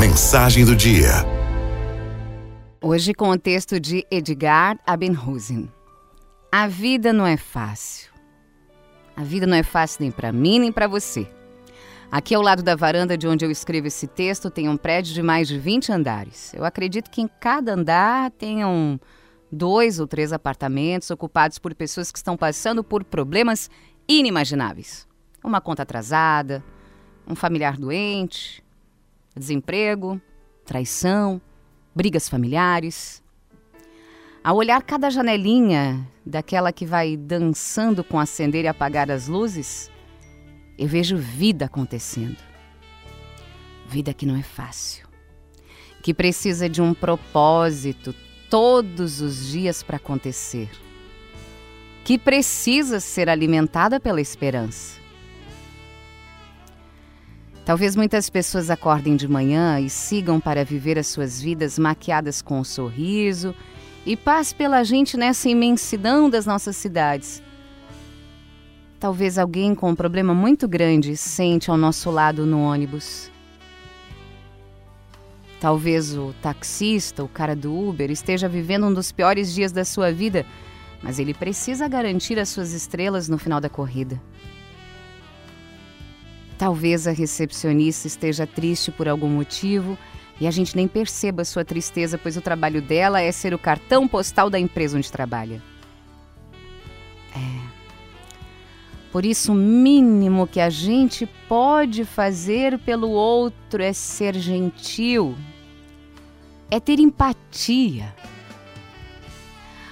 Mensagem do dia. Hoje com o texto de Edgar Abenhusen. A vida não é fácil. A vida não é fácil nem para mim nem para você. Aqui ao lado da varanda de onde eu escrevo esse texto tem um prédio de mais de 20 andares. Eu acredito que em cada andar tenham dois ou três apartamentos ocupados por pessoas que estão passando por problemas inimagináveis. Uma conta atrasada, um familiar doente, desemprego, traição, brigas familiares. Ao olhar cada janelinha daquela que vai dançando com acender e apagar as luzes, eu vejo vida acontecendo. Vida que não é fácil, que precisa de um propósito todos os dias para acontecer, que precisa ser alimentada pela esperança. Talvez muitas pessoas acordem de manhã e sigam para viver as suas vidas maquiadas com um sorriso e paz pela gente nessa imensidão das nossas cidades. Talvez alguém com um problema muito grande sente ao nosso lado no ônibus. Talvez o taxista, o cara do Uber, esteja vivendo um dos piores dias da sua vida, mas ele precisa garantir as suas estrelas no final da corrida. Talvez a recepcionista esteja triste por algum motivo e a gente nem perceba sua tristeza, pois o trabalho dela é ser o cartão postal da empresa onde trabalha. É. Por isso, o mínimo que a gente pode fazer pelo outro é ser gentil, é ter empatia.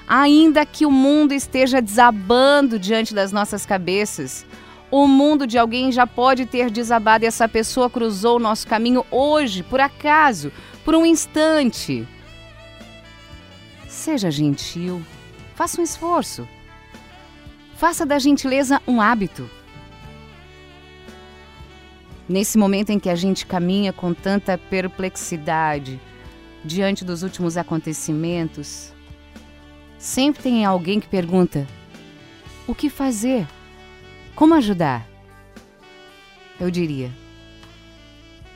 Ainda que o mundo esteja desabando diante das nossas cabeças, o mundo de alguém já pode ter desabado e essa pessoa cruzou o nosso caminho hoje, por acaso, por um instante. Seja gentil, faça um esforço. Faça da gentileza um hábito. Nesse momento em que a gente caminha com tanta perplexidade diante dos últimos acontecimentos, sempre tem alguém que pergunta: o que fazer? Como ajudar? Eu diria: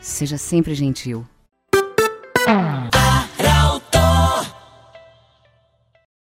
seja sempre gentil.